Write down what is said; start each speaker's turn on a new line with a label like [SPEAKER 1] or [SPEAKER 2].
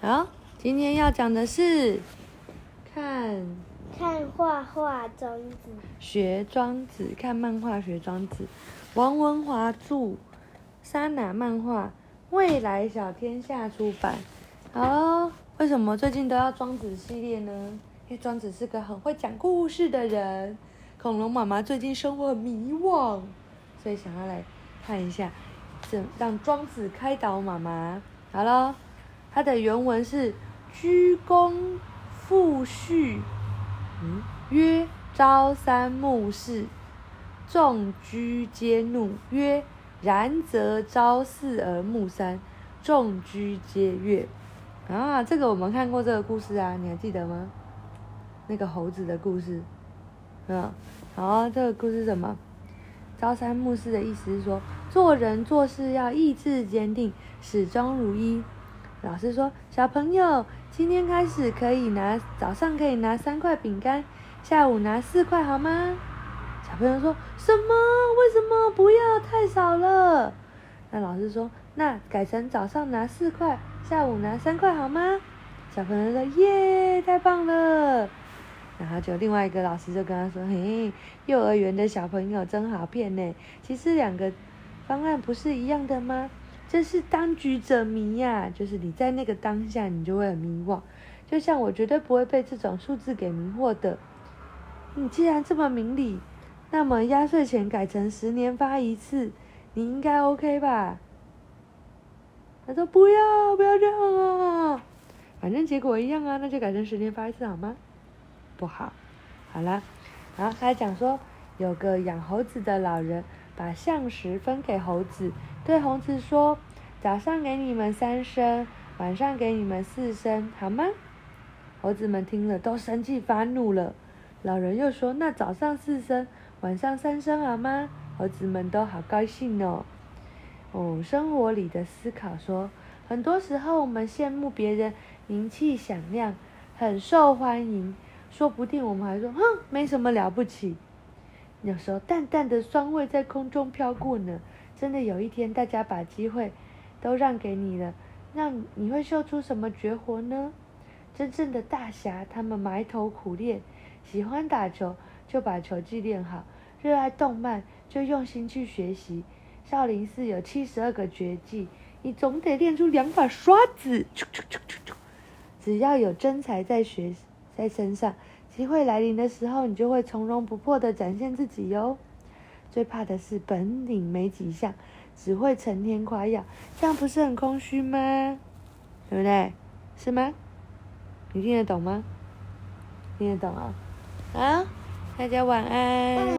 [SPEAKER 1] 好，今天要讲的是看
[SPEAKER 2] 看画画庄子，
[SPEAKER 1] 学庄子，看漫画学庄子。王文华著，莎拿漫画，未来小天下出版。好，为什么最近都要庄子系列呢？因为庄子是个很会讲故事的人。恐龙妈妈最近生活很迷惘，所以想要来看一下，怎让庄子开导妈妈。好了。它的原文是：居躬复序，嗯，曰：朝三暮四，众居皆怒。曰：然则朝四而暮三，众居皆悦。啊，这个我们看过这个故事啊，你还记得吗？那个猴子的故事，嗯，然后，这个故事什么？朝三暮四的意思是说，做人做事要意志坚定，始终如一。老师说：“小朋友，今天开始可以拿，早上可以拿三块饼干，下午拿四块，好吗？”小朋友说：“什么？为什么？不要，太少了。”那老师说：“那改成早上拿四块，下午拿三块，好吗？”小朋友说：“耶，太棒了！”然后就另外一个老师就跟他说：“嘿，幼儿园的小朋友真好骗呢。其实两个方案不是一样的吗？”这是当局者迷呀、就是你在那个当下，你就会很迷惘。就像我绝对不会被这种数字给迷惑的。你既然这么明理，那么压岁钱改成十年发一次，你应该 OK 吧？他说不要，不要这样啊，反正结果一样啊，那就改成十年发一次好吗？不好，好了，然后他讲说，有个养猴子的老人。把象石分给猴子，对猴子说：“早上给你们三升，晚上给你们四升，好吗？”猴子们听了都生气发怒了。老人又说：“那早上四升，晚上三升，好吗？”猴子们都好高兴哦。哦，生活里的思考说，很多时候我们羡慕别人名气响亮，很受欢迎，说不定我们还说：“哼，没什么了不起。”有时候淡淡的酸味在空中飘过呢，真的有一天大家把机会都让给你了，那你会秀出什么绝活呢？真正的大侠，他们埋头苦练，喜欢打球就把球技练好，热爱动漫就用心去学习。少林寺有七十二个绝技，你总得练出两把刷子。只要有真才在学在身上。机会来临的时候，你就会从容不迫地展现自己哟。最怕的是本领没几项，只会成天夸耀，这样不是很空虚吗？对不对？是吗？你听得懂吗？听得懂啊？啊，大家晚安。